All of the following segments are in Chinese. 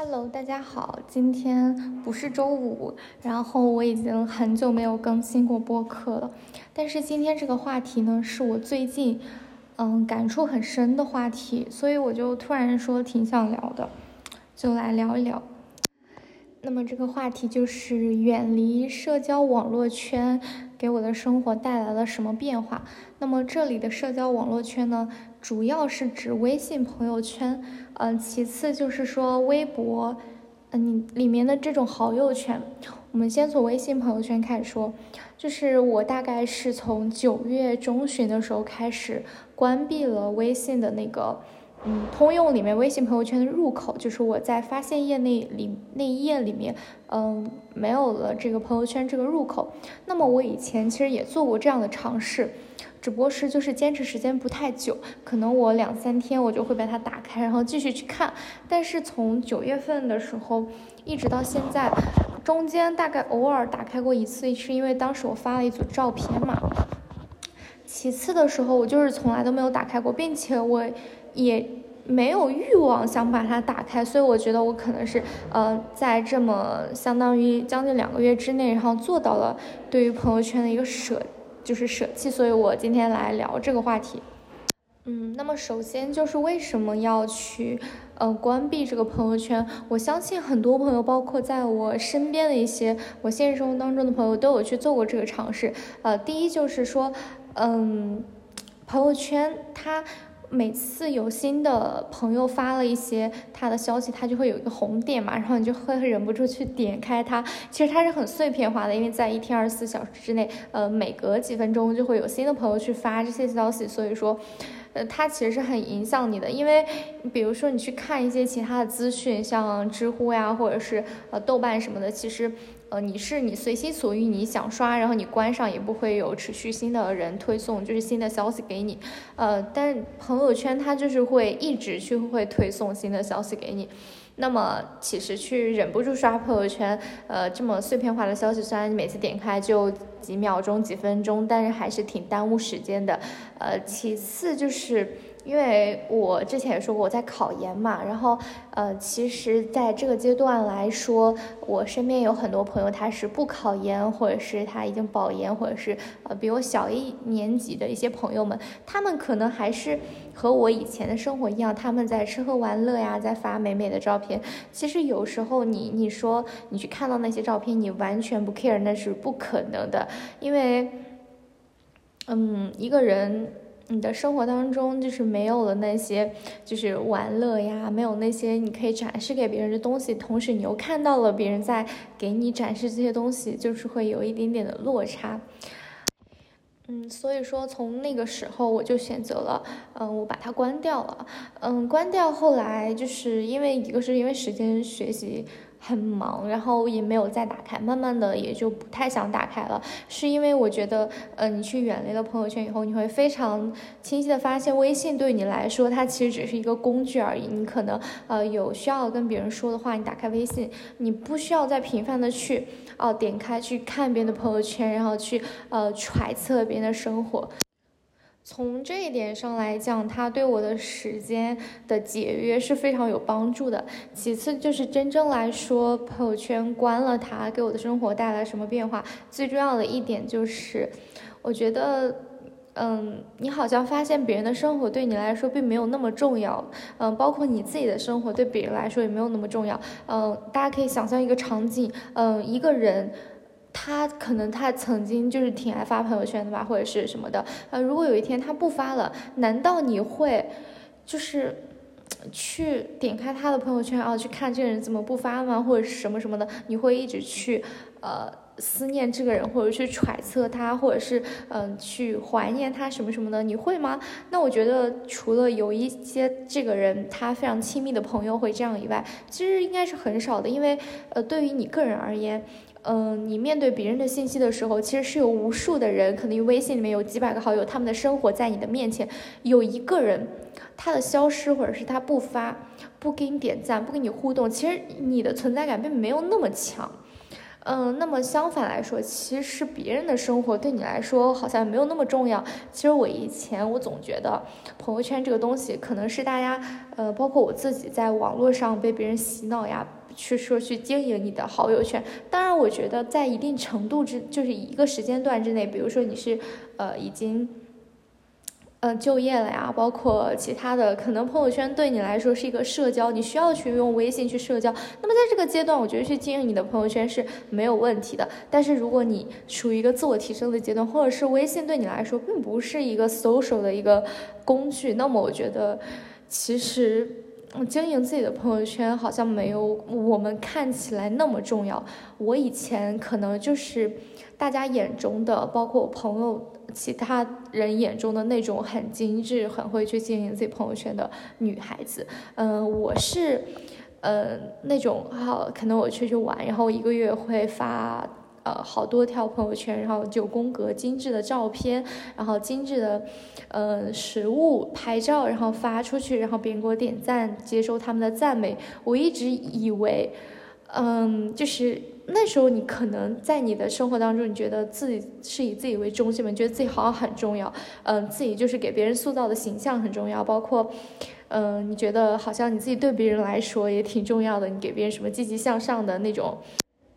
Hello，大家好，今天不是周五，然后我已经很久没有更新过播客了。但是今天这个话题呢，是我最近嗯感触很深的话题，所以我就突然说挺想聊的，就来聊一聊。那么这个话题就是远离社交网络圈给我的生活带来了什么变化？那么这里的社交网络圈呢，主要是指微信朋友圈，嗯，其次就是说微博，嗯，你里面的这种好友圈。我们先从微信朋友圈开始说，就是我大概是从九月中旬的时候开始关闭了微信的那个。嗯，通用里面微信朋友圈的入口就是我在发现页那里那一页里面，嗯，没有了这个朋友圈这个入口。那么我以前其实也做过这样的尝试，只不过是就是坚持时间不太久，可能我两三天我就会把它打开，然后继续去看。但是从九月份的时候一直到现在，中间大概偶尔打开过一次，是因为当时我发了一组照片嘛。其次的时候，我就是从来都没有打开过，并且我。也没有欲望想把它打开，所以我觉得我可能是呃，在这么相当于将近两个月之内，然后做到了对于朋友圈的一个舍，就是舍弃。所以我今天来聊这个话题。嗯，那么首先就是为什么要去呃关闭这个朋友圈？我相信很多朋友，包括在我身边的一些我现实生活当中的朋友，都有去做过这个尝试。呃，第一就是说，嗯，朋友圈它。每次有新的朋友发了一些他的消息，他就会有一个红点嘛，然后你就会忍不住去点开它。其实它是很碎片化的，因为在一天二十四小时之内，呃，每隔几分钟就会有新的朋友去发这些消息，所以说，呃，它其实是很影响你的。因为比如说你去看一些其他的资讯，像知乎呀，或者是呃豆瓣什么的，其实。呃，你是你随心所欲，你想刷，然后你关上也不会有持续新的人推送，就是新的消息给你。呃，但朋友圈它就是会一直去会推送新的消息给你。那么其实去忍不住刷朋友圈，呃，这么碎片化的消息，虽然每次点开就几秒钟、几分钟，但是还是挺耽误时间的。呃，其次就是。因为我之前也说过我在考研嘛，然后呃，其实在这个阶段来说，我身边有很多朋友他是不考研，或者是他已经保研，或者是呃比我小一年级的一些朋友们，他们可能还是和我以前的生活一样，他们在吃喝玩乐呀，在发美美的照片。其实有时候你你说你去看到那些照片，你完全不 care，那是不可能的，因为嗯，一个人。你的生活当中就是没有了那些就是玩乐呀，没有那些你可以展示给别人的东西，同时你又看到了别人在给你展示这些东西，就是会有一点点的落差。嗯，所以说从那个时候我就选择了，嗯，我把它关掉了。嗯，关掉后来就是因为一个是因为时间学习。很忙，然后也没有再打开，慢慢的也就不太想打开了。是因为我觉得，呃，你去远离了朋友圈以后，你会非常清晰的发现，微信对你来说，它其实只是一个工具而已。你可能，呃，有需要跟别人说的话，你打开微信，你不需要再频繁的去，哦，点开去看别人的朋友圈，然后去，呃，揣测别人的生活。从这一点上来讲，它对我的时间的节约是非常有帮助的。其次就是真正来说，朋友圈关了它，给我的生活带来什么变化？最重要的一点就是，我觉得，嗯，你好像发现别人的生活对你来说并没有那么重要，嗯，包括你自己的生活对别人来说也没有那么重要。嗯，大家可以想象一个场景，嗯，一个人。他可能他曾经就是挺爱发朋友圈的吧，或者是什么的。呃，如果有一天他不发了，难道你会就是去点开他的朋友圈啊，去看这个人怎么不发吗？或者是什么什么的？你会一直去呃思念这个人，或者去揣测他，或者是嗯去怀念他什么什么的？你会吗？那我觉得除了有一些这个人他非常亲密的朋友会这样以外，其实应该是很少的，因为呃对于你个人而言。嗯，你面对别人的信息的时候，其实是有无数的人，可能微信里面有几百个好友，他们的生活在你的面前，有一个人他的消失，或者是他不发、不给你点赞、不跟你互动，其实你的存在感并没有那么强。嗯，那么相反来说，其实别人的生活对你来说好像没有那么重要。其实我以前我总觉得朋友圈这个东西可能是大家，呃，包括我自己在网络上被别人洗脑呀，去说去经营你的好友圈。当然，我觉得在一定程度之，就是一个时间段之内，比如说你是，呃，已经。嗯，就业了呀，包括其他的，可能朋友圈对你来说是一个社交，你需要去用微信去社交。那么在这个阶段，我觉得去经营你的朋友圈是没有问题的。但是如果你处于一个自我提升的阶段，或者是微信对你来说并不是一个 social 的一个工具，那么我觉得其实经营自己的朋友圈好像没有我们看起来那么重要。我以前可能就是大家眼中的，包括我朋友。其他人眼中的那种很精致、很会去经营自己朋友圈的女孩子，嗯，我是，呃，那种好，可能我出去玩，然后一个月会发呃好多条朋友圈，然后九宫格精致的照片，然后精致的，呃，食物拍照，然后发出去，然后别人给我点赞，接收他们的赞美。我一直以为，嗯，就是。那时候你可能在你的生活当中，你觉得自己是以自己为中心嘛？觉得自己好像很重要，嗯，自己就是给别人塑造的形象很重要，包括，嗯，你觉得好像你自己对别人来说也挺重要的，你给别人什么积极向上的那种，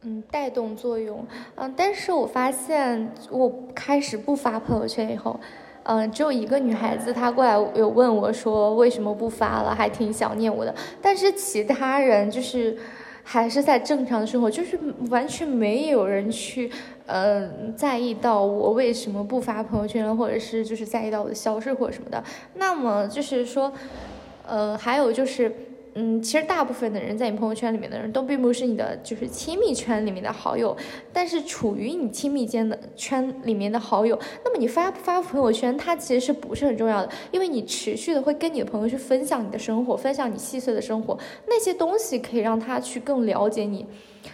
嗯，带动作用，嗯，但是我发现我开始不发朋友圈以后，嗯，只有一个女孩子她过来有问我说为什么不发了，还挺想念我的，但是其他人就是。还是在正常的生活，就是完全没有人去，嗯，在意到我为什么不发朋友圈，或者是就是在意到我的消失或者什么的。那么就是说，呃，还有就是。嗯，其实大部分的人在你朋友圈里面的人都并不是你的就是亲密圈里面的好友，但是处于你亲密间的圈里面的好友，那么你发不发朋友圈，它其实是不是很重要的？因为你持续的会跟你的朋友去分享你的生活，分享你细碎的生活，那些东西可以让他去更了解你。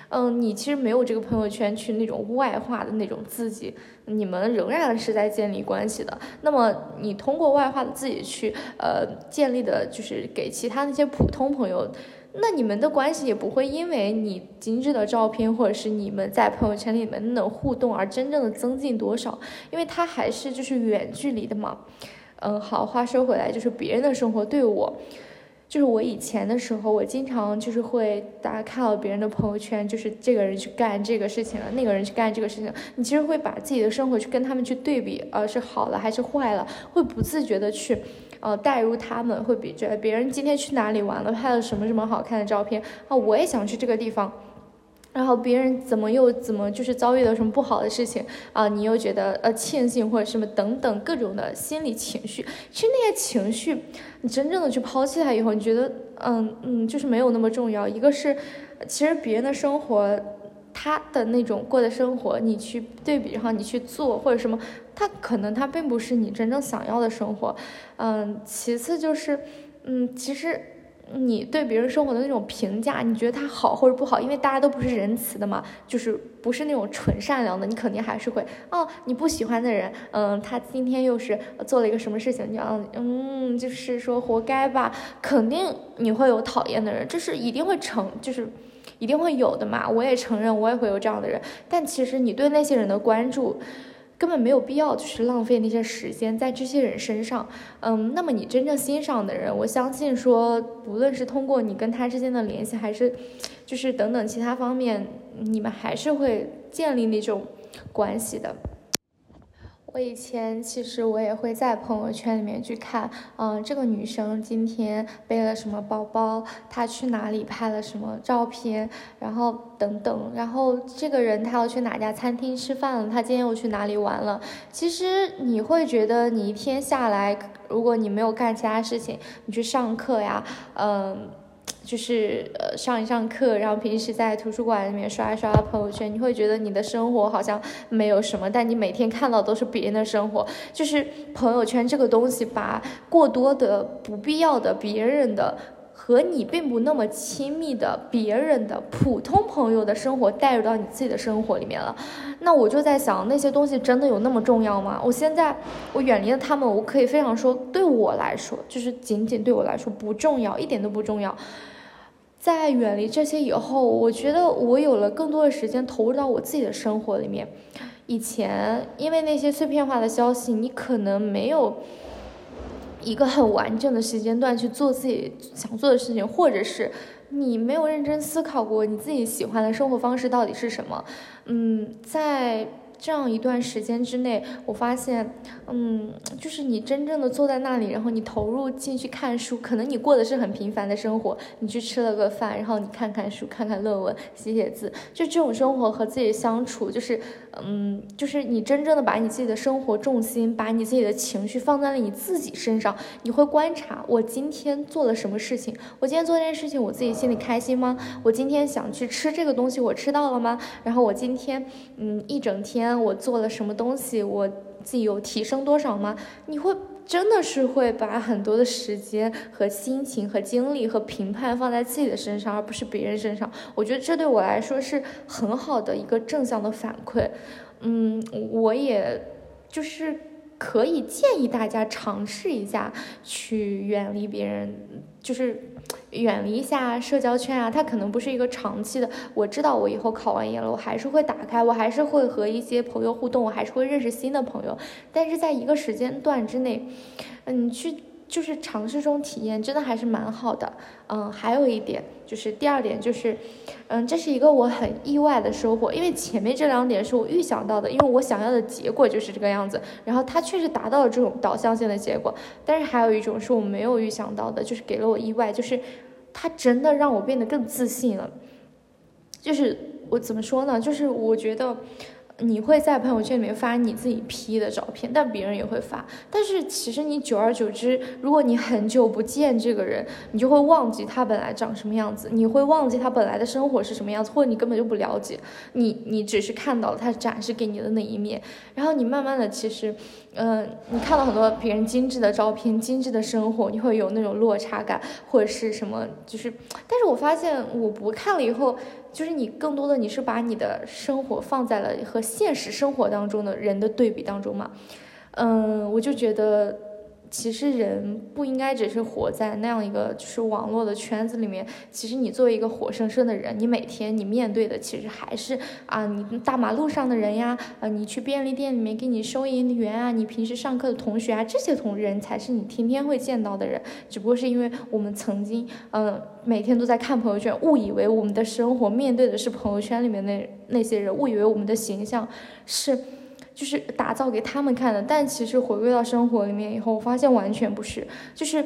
嗯，你其实没有这个朋友圈去那种外化的那种自己，你们仍然是在建立关系的。那么你通过外化的自己去，呃，建立的就是给其他那些普通朋友，那你们的关系也不会因为你精致的照片或者是你们在朋友圈里面那种互动而真正的增进多少，因为它还是就是远距离的嘛。嗯，好话说回来，就是别人的生活对我。就是我以前的时候，我经常就是会大家看到别人的朋友圈，就是这个人去干这个事情了，那个人去干这个事情，你其实会把自己的生活去跟他们去对比，呃，是好了还是坏了，会不自觉的去，呃，带入他们，会比觉得别人今天去哪里玩了，拍了什么什么好看的照片，啊，我也想去这个地方。然后别人怎么又怎么就是遭遇了什么不好的事情啊？你又觉得呃庆幸或者什么等等各种的心理情绪。其实那些情绪，你真正的去抛弃它以后，你觉得嗯嗯就是没有那么重要。一个是，其实别人的生活，他的那种过的生活，你去对比，然后你去做或者什么，他可能他并不是你真正想要的生活。嗯，其次就是嗯其实。你对别人生活的那种评价，你觉得他好或者不好？因为大家都不是仁慈的嘛，就是不是那种纯善良的，你肯定还是会哦。你不喜欢的人，嗯，他今天又是做了一个什么事情，你嗯嗯，就是说活该吧，肯定你会有讨厌的人，这是一定会成，就是一定会有的嘛。我也承认，我也会有这样的人，但其实你对那些人的关注。根本没有必要，去浪费那些时间在这些人身上。嗯，那么你真正欣赏的人，我相信说，不论是通过你跟他之间的联系，还是就是等等其他方面，你们还是会建立那种关系的。我以前其实我也会在朋友圈里面去看，嗯，这个女生今天背了什么包包，她去哪里拍了什么照片，然后等等，然后这个人他要去哪家餐厅吃饭了，他今天又去哪里玩了。其实你会觉得你一天下来，如果你没有干其他事情，你去上课呀，嗯。就是呃上一上课，然后平时在图书馆里面刷一刷朋友圈，你会觉得你的生活好像没有什么，但你每天看到都是别人的生活。就是朋友圈这个东西，把过多的不必要的别人的和你并不那么亲密的别人的普通朋友的生活带入到你自己的生活里面了。那我就在想，那些东西真的有那么重要吗？我现在我远离了他们，我可以非常说，对我来说，就是仅仅对我来说不重要，一点都不重要。在远离这些以后，我觉得我有了更多的时间投入到我自己的生活里面。以前因为那些碎片化的消息，你可能没有一个很完整的时间段去做自己想做的事情，或者是你没有认真思考过你自己喜欢的生活方式到底是什么。嗯，在。这样一段时间之内，我发现，嗯，就是你真正的坐在那里，然后你投入进去看书，可能你过的是很平凡的生活，你去吃了个饭，然后你看看书，看看论文，写写字，就这种生活和自己相处，就是，嗯，就是你真正的把你自己的生活重心，把你自己的情绪放在了你自己身上，你会观察我今天做了什么事情，我今天做这件事情，我自己心里开心吗？我今天想去吃这个东西，我吃到了吗？然后我今天，嗯，一整天。我做了什么东西，我自己有提升多少吗？你会真的是会把很多的时间和心情和精力和评判放在自己的身上，而不是别人身上。我觉得这对我来说是很好的一个正向的反馈。嗯，我也就是可以建议大家尝试一下，去远离别人，就是。远离一下社交圈啊，它可能不是一个长期的。我知道我以后考完研了，我还是会打开，我还是会和一些朋友互动，我还是会认识新的朋友。但是在一个时间段之内，嗯，去。就是尝试中体验，真的还是蛮好的。嗯，还有一点就是第二点就是，嗯，这是一个我很意外的收获，因为前面这两点是我预想到的，因为我想要的结果就是这个样子，然后它确实达到了这种导向性的结果。但是还有一种是我没有预想到的，就是给了我意外，就是它真的让我变得更自信了。就是我怎么说呢？就是我觉得。你会在朋友圈里面发你自己 P 的照片，但别人也会发。但是其实你久而久之，如果你很久不见这个人，你就会忘记他本来长什么样子，你会忘记他本来的生活是什么样子，或者你根本就不了解。你你只是看到了他展示给你的那一面，然后你慢慢的其实，嗯，你看到很多别人精致的照片、精致的生活，你会有那种落差感，或者是什么，就是，但是我发现我不看了以后。就是你更多的你是把你的生活放在了和现实生活当中的人的对比当中嘛，嗯，我就觉得。其实人不应该只是活在那样一个就是网络的圈子里面。其实你作为一个活生生的人，你每天你面对的其实还是啊，你大马路上的人呀，啊，你去便利店里面给你收银员啊，你平时上课的同学啊，这些同人才是你天天会见到的人。只不过是因为我们曾经嗯每天都在看朋友圈，误以为我们的生活面对的是朋友圈里面那那些人，误以为我们的形象是。就是打造给他们看的，但其实回归到生活里面以后，我发现完全不是。就是，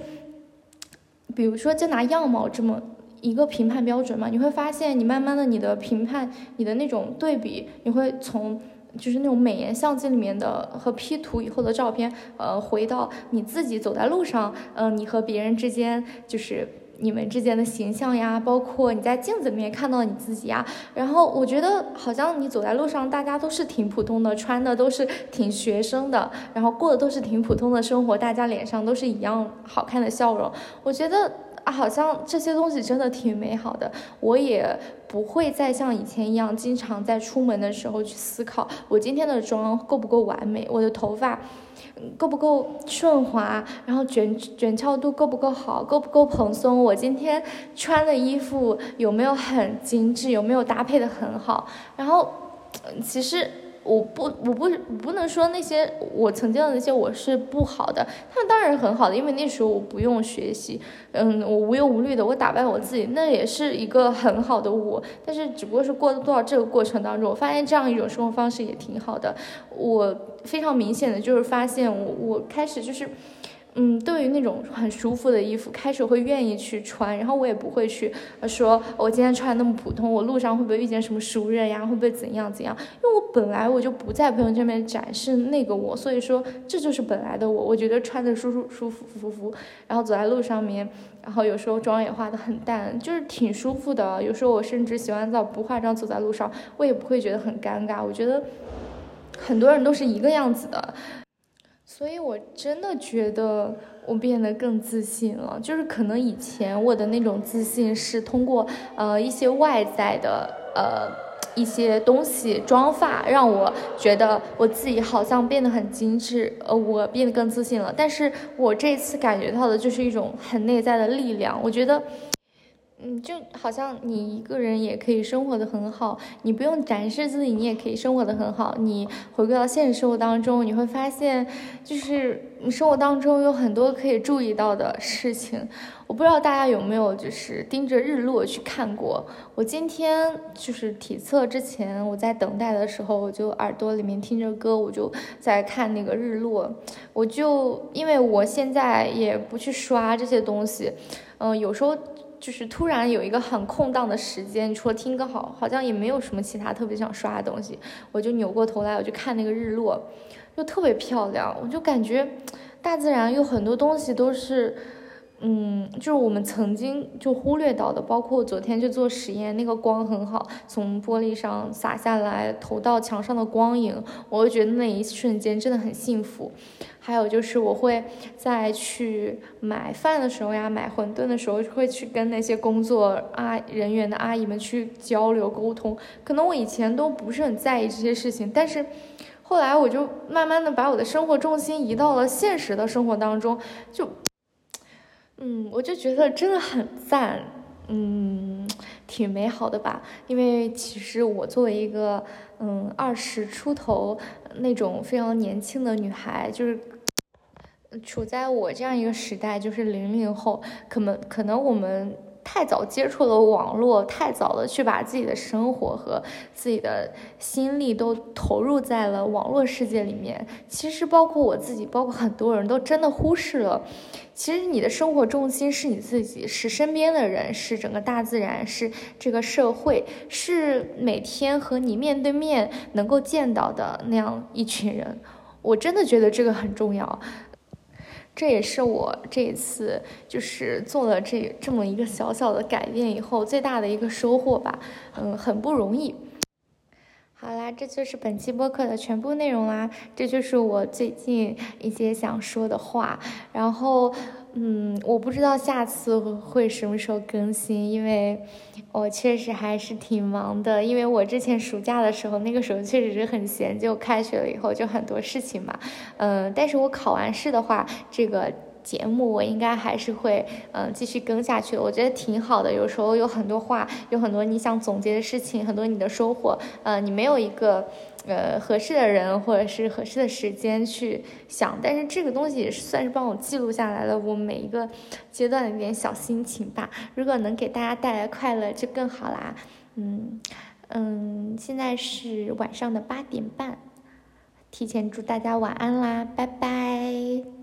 比如说，就拿样貌这么一个评判标准嘛，你会发现，你慢慢的，你的评判，你的那种对比，你会从就是那种美颜相机里面的和 P 图以后的照片，呃，回到你自己走在路上，嗯，你和别人之间就是。你们之间的形象呀，包括你在镜子里面看到你自己呀，然后我觉得好像你走在路上，大家都是挺普通的，穿的都是挺学生的，然后过的都是挺普通的生活，大家脸上都是一样好看的笑容。我觉得啊，好像这些东西真的挺美好的。我也不会再像以前一样，经常在出门的时候去思考我今天的妆够不够完美，我的头发。够不够顺滑？然后卷卷翘度够不够好？够不够蓬松？我今天穿的衣服有没有很精致？有没有搭配的很好？然后，其实。我不，我不，不能说那些我曾经的那些我是不好的，他们当然很好的，因为那时候我不用学习，嗯，我无忧无虑的，我打扮我自己，那也是一个很好的我。但是只不过是过到这个过程当中，我发现这样一种生活方式也挺好的。我非常明显的就是发现，我我开始就是。嗯，对于那种很舒服的衣服，开始会愿意去穿，然后我也不会去说，我今天穿那么普通，我路上会不会遇见什么熟人呀？会不会怎样怎样？因为我本来我就不在朋友圈里面展示那个我，所以说这就是本来的我。我觉得穿的舒舒舒服服服，然后走在路上面，然后有时候妆也化的很淡，就是挺舒服的。有时候我甚至洗完澡不化妆走在路上，我也不会觉得很尴尬。我觉得很多人都是一个样子的。所以，我真的觉得我变得更自信了。就是可能以前我的那种自信是通过呃一些外在的呃一些东西，妆发让我觉得我自己好像变得很精致，呃，我变得更自信了。但是我这次感觉到的就是一种很内在的力量。我觉得。嗯，就好像你一个人也可以生活的很好，你不用展示自己，你也可以生活的很好。你回归到现实生活当中，你会发现，就是你生活当中有很多可以注意到的事情。我不知道大家有没有就是盯着日落去看过。我今天就是体测之前，我在等待的时候，我就耳朵里面听着歌，我就在看那个日落。我就因为我现在也不去刷这些东西，嗯，有时候。就是突然有一个很空档的时间，除了听歌，好好像也没有什么其他特别想刷的东西，我就扭过头来，我就看那个日落，就特别漂亮，我就感觉大自然有很多东西都是。嗯，就是我们曾经就忽略到的，包括昨天去做实验，那个光很好，从玻璃上洒下来，投到墙上的光影，我就觉得那一瞬间真的很幸福。还有就是我会在去买饭的时候呀，买馄饨的时候，会去跟那些工作阿人员的阿姨们去交流沟通。可能我以前都不是很在意这些事情，但是后来我就慢慢的把我的生活重心移到了现实的生活当中，就。嗯，我就觉得真的很赞，嗯，挺美好的吧。因为其实我作为一个嗯二十出头那种非常年轻的女孩，就是处在我这样一个时代，就是零零后，可能可能我们。太早接触了网络，太早的去把自己的生活和自己的心力都投入在了网络世界里面。其实，包括我自己，包括很多人都真的忽视了，其实你的生活重心是你自己，是身边的人，是整个大自然，是这个社会，是每天和你面对面能够见到的那样一群人。我真的觉得这个很重要。这也是我这一次就是做了这这么一个小小的改变以后最大的一个收获吧，嗯，很不容易。好啦，这就是本期播客的全部内容啦，这就是我最近一些想说的话，然后。嗯，我不知道下次会什么时候更新，因为我确实还是挺忙的。因为我之前暑假的时候，那个时候确实是很闲，就开学了以后就很多事情嘛。嗯，但是我考完试的话，这个。节目我应该还是会嗯继续更下去，我觉得挺好的。有时候有很多话，有很多你想总结的事情，很多你的收获，呃，你没有一个呃合适的人或者是合适的时间去想，但是这个东西也算是帮我记录下来了我每一个阶段的一点小心情吧。如果能给大家带来快乐就更好啦。嗯嗯，现在是晚上的八点半，提前祝大家晚安啦，拜拜。